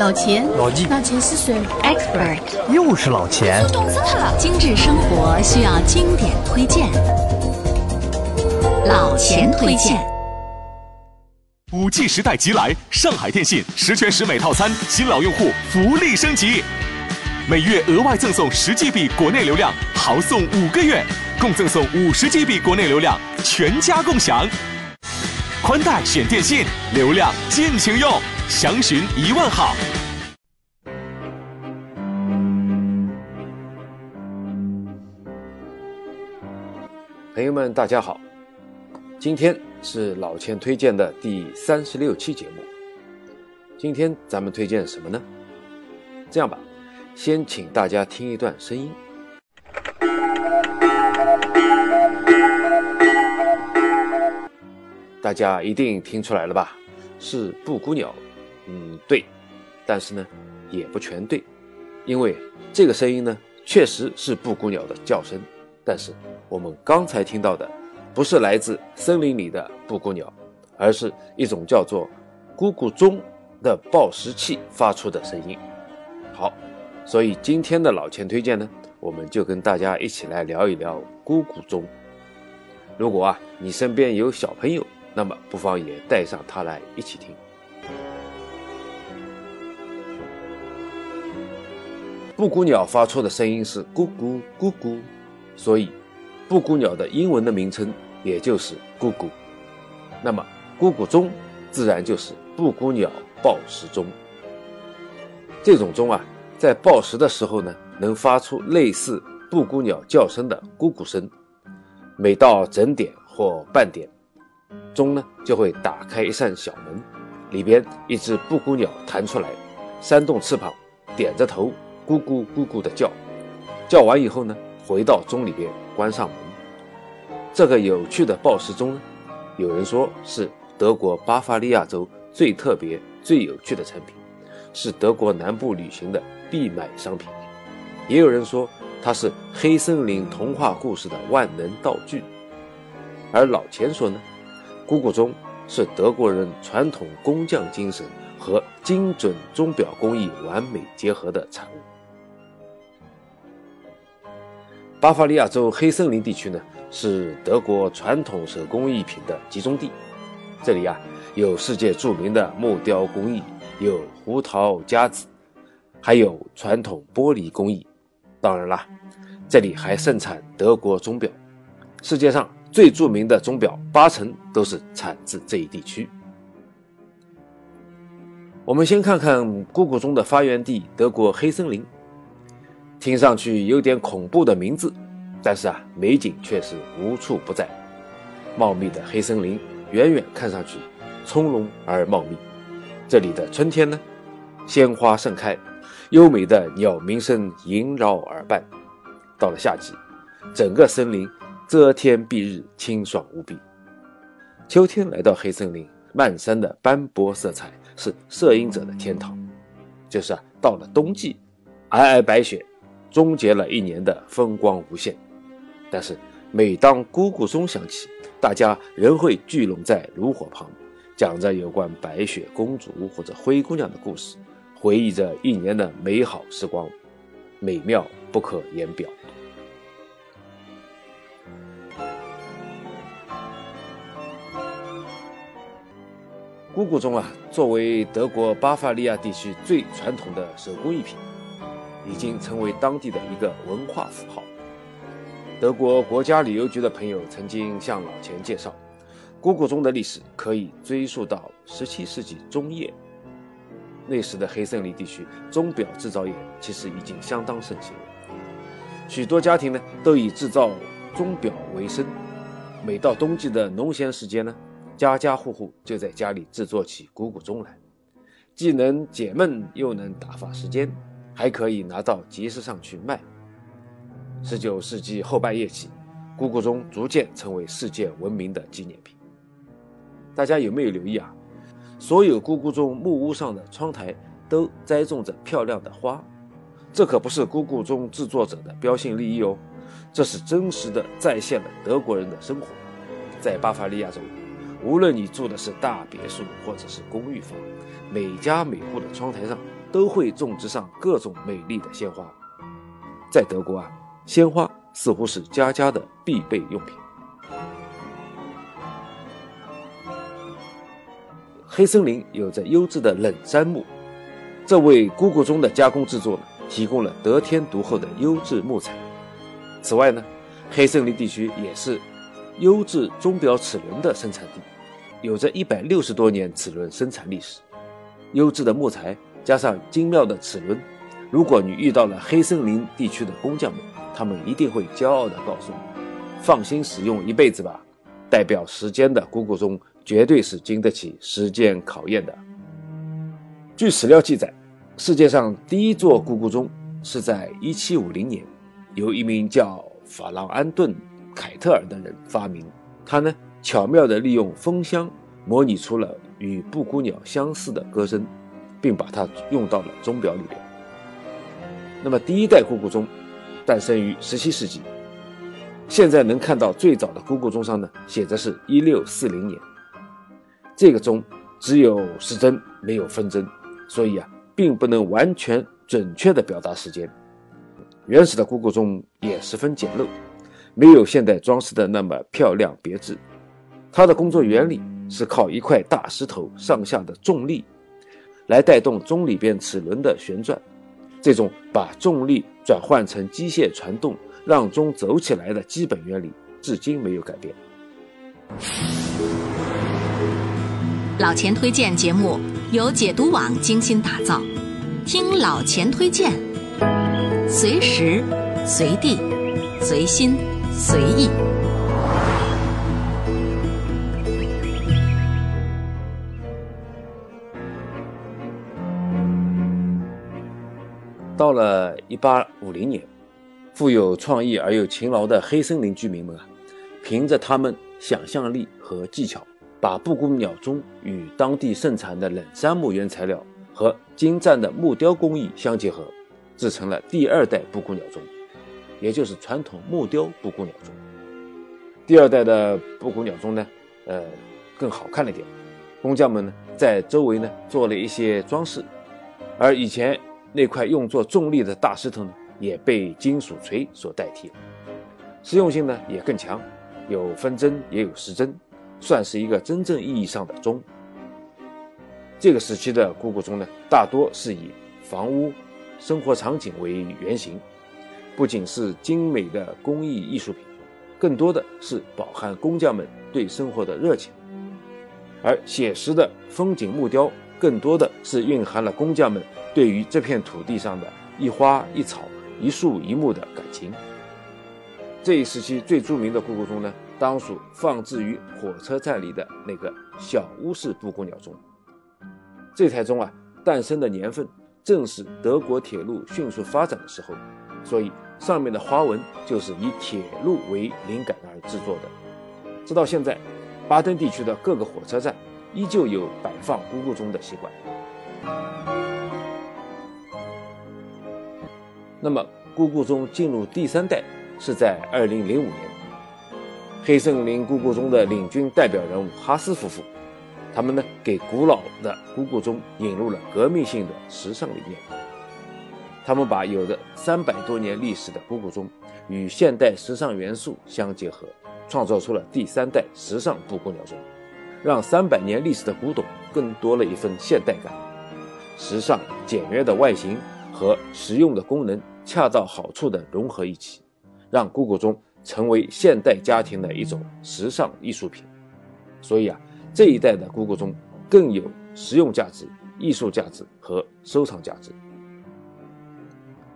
老钱，老纪，老钱是谁？Expert，又是老钱。懂死他了。精致生活需要经典推荐，老钱推荐。五 G 时代即来，上海电信十全十美套餐，新老用户福利升级，每月额外赠送十 GB 国内流量，豪送五个月，共赠送五十 GB 国内流量，全家共享。宽带选电信，流量尽情用，详询一万号。朋友们，大家好，今天是老钱推荐的第三十六期节目。今天咱们推荐什么呢？这样吧，先请大家听一段声音。大家一定听出来了吧？是布谷鸟。嗯，对，但是呢，也不全对，因为这个声音呢，确实是布谷鸟的叫声。但是我们刚才听到的，不是来自森林里的布谷鸟，而是一种叫做咕咕钟的报时器发出的声音。好，所以今天的老钱推荐呢，我们就跟大家一起来聊一聊咕咕钟。如果啊，你身边有小朋友，那么不妨也带上它来一起听。布谷鸟发出的声音是咕咕咕咕，所以布谷鸟的英文的名称也就是咕咕。那么咕咕钟自然就是布谷鸟报时钟。这种钟啊，在报时的时候呢，能发出类似布谷鸟叫声的咕咕声。每到整点或半点。钟呢就会打开一扇小门，里边一只布谷鸟弹出来，扇动翅膀，点着头，咕咕咕咕的叫。叫完以后呢，回到钟里边关上门。这个有趣的报时钟呢，有人说是德国巴伐利亚州最特别、最有趣的产品，是德国南部旅行的必买商品。也有人说它是黑森林童话故事的万能道具。而老钱说呢。咕咕钟是德国人传统工匠精神和精准钟表工艺完美结合的产物。巴伐利亚州黑森林地区呢，是德国传统手工艺品的集中地。这里啊，有世界著名的木雕工艺，有胡桃夹子，还有传统玻璃工艺。当然啦，这里还盛产德国钟表。世界上。最著名的钟表八成都是产自这一地区。我们先看看姑姑钟的发源地——德国黑森林。听上去有点恐怖的名字，但是啊，美景却是无处不在。茂密的黑森林，远远看上去葱茏而茂密。这里的春天呢，鲜花盛开，优美的鸟鸣声萦绕耳畔。到了夏季，整个森林。遮天蔽日，清爽无比。秋天来到黑森林，漫山的斑驳色彩是摄影者的天堂。就是啊，到了冬季，皑皑白雪终结了一年的风光无限。但是，每当咕咕钟响起，大家仍会聚拢在炉火旁，讲着有关白雪公主或者灰姑娘的故事，回忆着一年的美好时光，美妙不可言表。咕咕钟啊，作为德国巴伐利亚地区最传统的手工艺品，已经成为当地的一个文化符号。德国国家旅游局的朋友曾经向老钱介绍，咕咕钟的历史可以追溯到17世纪中叶。那时的黑森林地区，钟表制造业其实已经相当盛行，许多家庭呢都以制造钟表为生。每到冬季的农闲时间呢。家家户户就在家里制作起咕咕钟来，既能解闷又能打发时间，还可以拿到集市上去卖。十九世纪后半叶起，咕咕钟逐渐成为世界闻名的纪念品。大家有没有留意啊？所有咕咕钟木屋上的窗台都栽种着漂亮的花，这可不是咕咕钟制作者的标新立异哦，这是真实的再现了德国人的生活，在巴伐利亚州。无论你住的是大别墅或者是公寓房，每家每户的窗台上都会种植上各种美丽的鲜花。在德国啊，鲜花似乎是家家的必备用品。黑森林有着优质的冷杉木，这为姑姑钟的加工制作呢提供了得天独厚的优质木材。此外呢，黑森林地区也是优质钟表齿轮的生产地，有着一百六十多年齿轮生产历史。优质的木材加上精妙的齿轮，如果你遇到了黑森林地区的工匠们，他们一定会骄傲地告诉你：“放心使用一辈子吧。”代表时间的咕咕钟绝对是经得起时间考验的。据史料记载，世界上第一座咕咕钟是在1750年。由一名叫法朗安顿·凯特尔的人发明，他呢巧妙地利用风箱模拟出了与布谷鸟相似的歌声，并把它用到了钟表里边。那么第一代咕咕钟诞生于17世纪，现在能看到最早的咕咕钟上呢写的是1640年。这个钟只有时针没有分针，所以啊并不能完全准确地表达时间。原始的咕咕钟也十分简陋，没有现代装饰的那么漂亮别致。它的工作原理是靠一块大石头上下的重力，来带动钟里边齿轮的旋转。这种把重力转换成机械传动，让钟走起来的基本原理，至今没有改变。老钱推荐节目由解读网精心打造，听老钱推荐。随时、随地、随心、随意。到了一八五零年，富有创意而又勤劳的黑森林居民们啊，凭着他们想象力和技巧，把布谷鸟钟与当地盛产的冷杉木原材料和精湛的木雕工艺相结合。制成了第二代布谷鸟钟，也就是传统木雕布谷鸟钟。第二代的布谷鸟钟呢，呃，更好看了点。工匠们呢，在周围呢做了一些装饰，而以前那块用作重力的大石头呢，也被金属锤所代替了。实用性呢也更强，有分针也有时针，算是一个真正意义上的钟。这个时期的姑姑钟呢，大多是以房屋。生活场景为原型，不仅是精美的工艺艺术品，更多的是饱含工匠们对生活的热情；而写实的风景木雕，更多的是蕴含了工匠们对于这片土地上的一花一草、一树一木的感情。这一时期最著名的咕咕钟呢，当属放置于火车站里的那个小屋式布谷鸟钟。这台钟啊，诞生的年份。正是德国铁路迅速发展的时候，所以上面的花纹就是以铁路为灵感而制作的。直到现在，巴登地区的各个火车站依旧有摆放咕咕钟的习惯。那么，咕咕钟进入第三代是在2005年，黑森林咕咕钟的领军代表人物哈斯夫妇。他们呢，给古老的咕咕钟引入了革命性的时尚理念。他们把有着三百多年历史的咕咕钟与现代时尚元素相结合，创造出了第三代时尚布谷鸟钟，让三百年历史的古董更多了一份现代感。时尚简约的外形和实用的功能恰到好处地融合一起，让咕咕钟成为现代家庭的一种时尚艺术品。所以啊。这一代的咕咕钟更有实用价值、艺术价值和收藏价值。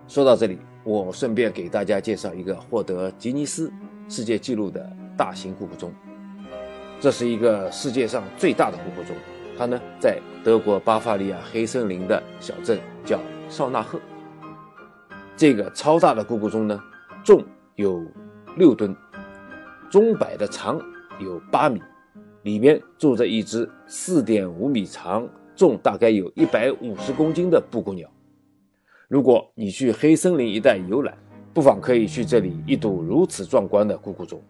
说到这里，我顺便给大家介绍一个获得吉尼斯世界纪录的大型古钟。这是一个世界上最大的咕咕钟，它呢在德国巴伐利亚黑森林的小镇叫绍纳赫。这个超大的咕咕钟呢，重有六吨，钟摆的长有八米。里面住着一只四点五米长、重大概有一百五十公斤的布谷鸟。如果你去黑森林一带游览，不妨可以去这里一睹如此壮观的咕咕钟。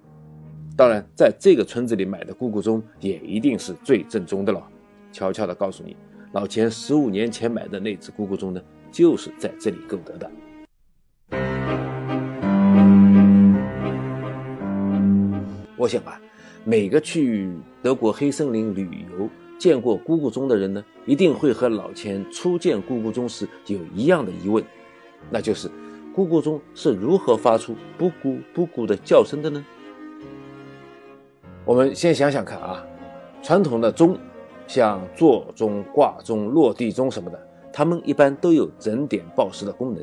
当然，在这个村子里买的咕咕钟也一定是最正宗的了。悄悄地告诉你，老钱十五年前买的那只咕咕钟呢，就是在这里购得的。我想啊，每个去德国黑森林旅游见过咕咕钟的人呢，一定会和老钱初见咕咕钟时有一样的疑问，那就是咕咕钟是如何发出“布咕布咕”的叫声的呢？我们先想想看啊，传统的钟。像座钟、挂钟、落地钟什么的，它们一般都有整点报时的功能。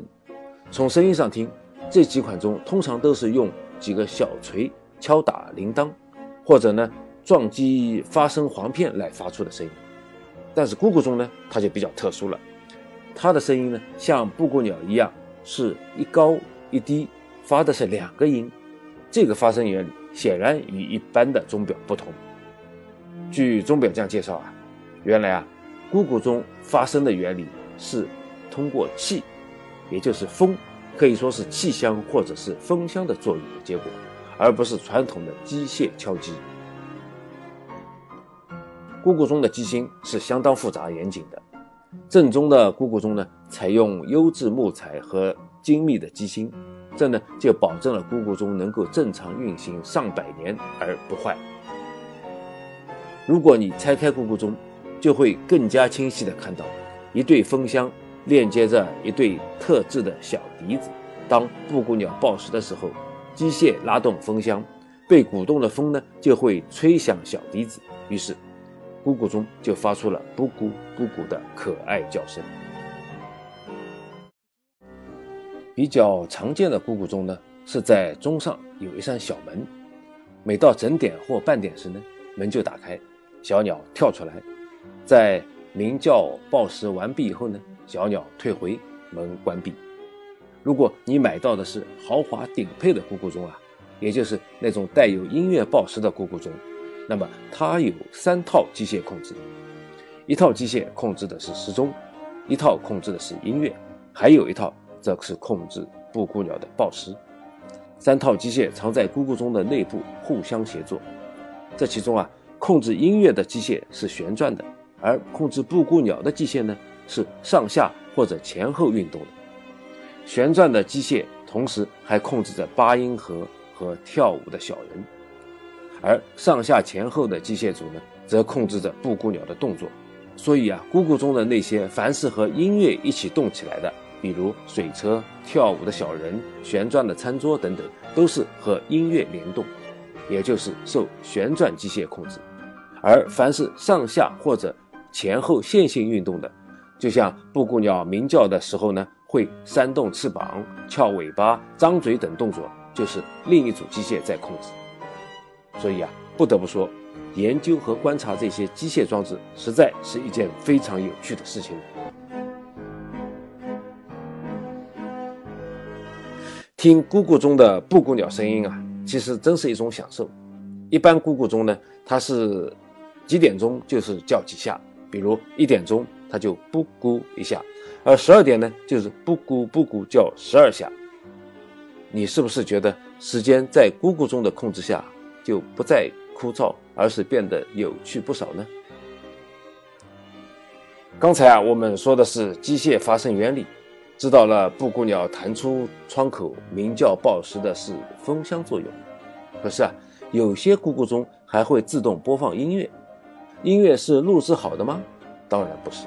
从声音上听，这几款钟通常都是用几个小锤敲打铃铛，或者呢撞击发声簧片来发出的声音。但是咕咕钟呢，它就比较特殊了，它的声音呢像布谷鸟一样，是一高一低，发的是两个音。这个发声原理显然与一般的钟表不同。据钟表匠介绍啊，原来啊，咕咕钟发声的原理是通过气，也就是风，可以说是气箱或者是风箱的作用的结果，而不是传统的机械敲击。咕咕钟的机芯是相当复杂严谨的，正宗的咕咕钟呢，采用优质木材和精密的机芯，这呢就保证了咕咕钟能够正常运行上百年而不坏。如果你拆开咕咕钟，就会更加清晰地看到一对风箱链接着一对特制的小笛子。当布谷鸟报时的时候，机械拉动风箱，被鼓动的风呢就会吹响小笛子，于是咕咕钟就发出了布谷布谷的可爱叫声。比较常见的咕咕钟呢，是在钟上有一扇小门，每到整点或半点时呢，门就打开。小鸟跳出来，在鸣叫报时完毕以后呢，小鸟退回，门关闭。如果你买到的是豪华顶配的咕咕钟啊，也就是那种带有音乐报时的咕咕钟，那么它有三套机械控制，一套机械控制的是时钟，一套控制的是音乐，还有一套则是控制布谷鸟的报时。三套机械藏在咕咕钟的内部，互相协作。这其中啊。控制音乐的机械是旋转的，而控制布谷鸟的机械呢是上下或者前后运动的。旋转的机械同时还控制着八音盒和跳舞的小人，而上下前后的机械组呢则控制着布谷鸟的动作。所以啊，咕咕中的那些凡是和音乐一起动起来的，比如水车、跳舞的小人、旋转的餐桌等等，都是和音乐联动，也就是受旋转机械控制。而凡是上下或者前后线性运动的，就像布谷鸟鸣叫的时候呢，会扇动翅膀、翘尾巴、张嘴等动作，就是另一组机械在控制。所以啊，不得不说，研究和观察这些机械装置，实在是一件非常有趣的事情。听咕咕钟的布谷鸟声音啊，其实真是一种享受。一般咕咕钟呢，它是。几点钟就是叫几下，比如一点钟它就布咕一下，而十二点呢就是布咕布咕叫十二下。你是不是觉得时间在咕咕钟的控制下就不再枯燥，而是变得有趣不少呢？刚才啊，我们说的是机械发声原理，知道了布谷鸟弹出窗口鸣叫报时的是风箱作用。可是啊，有些咕咕钟还会自动播放音乐。音乐是录制好的吗？当然不是，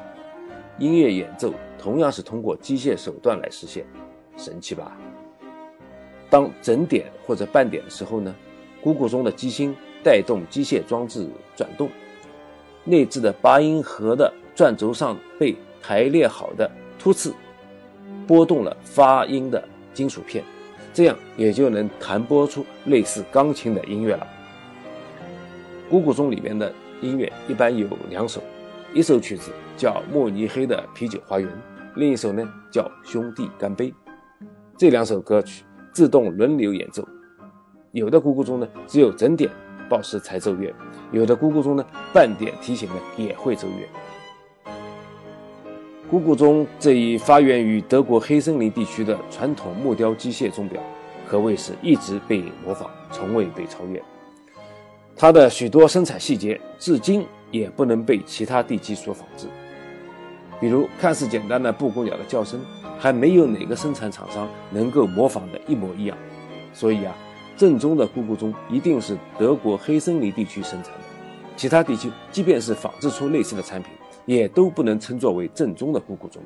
音乐演奏同样是通过机械手段来实现，神奇吧？当整点或者半点的时候呢，咕咕钟的机芯带动机械装置转动，内置的八音盒的转轴上被排列好的突刺，拨动了发音的金属片，这样也就能弹拨出类似钢琴的音乐了。咕咕钟里面的。音乐一般有两首，一首曲子叫《慕尼黑的啤酒花园》，另一首呢叫《兄弟干杯》。这两首歌曲自动轮流演奏，有的咕咕钟呢只有整点报时才奏乐，有的咕咕钟呢半点提醒呢也会奏乐。咕咕钟这一发源于德国黑森林地区的传统木雕机械钟表，可谓是一直被模仿，从未被超越。它的许多生产细节至今也不能被其他地区所仿制。比如看似简单的布谷鸟的叫声，还没有哪个生产厂商能够模仿的一模一样。所以啊，正宗的咕咕钟一定是德国黑森林地区生产的，其他地区即便是仿制出类似的产品，也都不能称作为正宗的咕咕钟，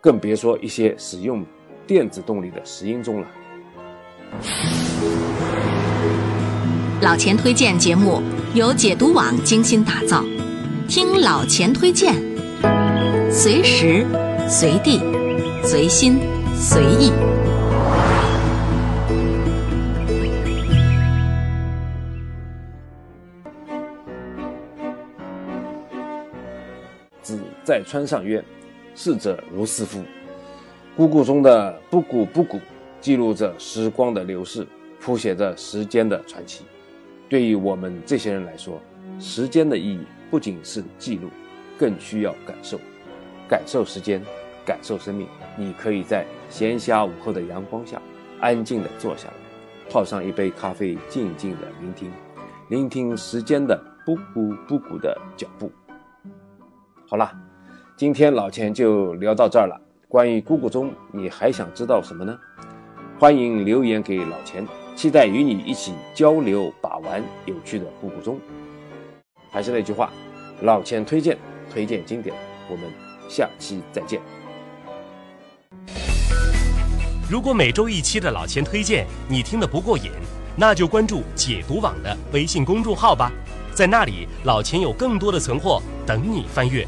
更别说一些使用电子动力的石英钟了。老钱推荐节目由解读网精心打造，听老钱推荐，随时随地随心随意。在川上曰：“逝者如斯夫。”咕咕中的布谷布谷，记录着时光的流逝，谱写着时间的传奇。对于我们这些人来说，时间的意义不仅是记录，更需要感受。感受时间，感受生命。你可以在闲暇午后的阳光下，安静地坐下来，泡上一杯咖啡，静静地聆听，聆听时间的布谷布谷的脚步。好了，今天老钱就聊到这儿了。关于咕咕钟，你还想知道什么呢？欢迎留言给老钱，期待与你一起交流把玩有趣的咕咕钟。还是那句话，老钱推荐，推荐经典。我们下期再见。如果每周一期的老钱推荐你听得不过瘾，那就关注解读网的微信公众号吧，在那里老钱有更多的存货等你翻阅。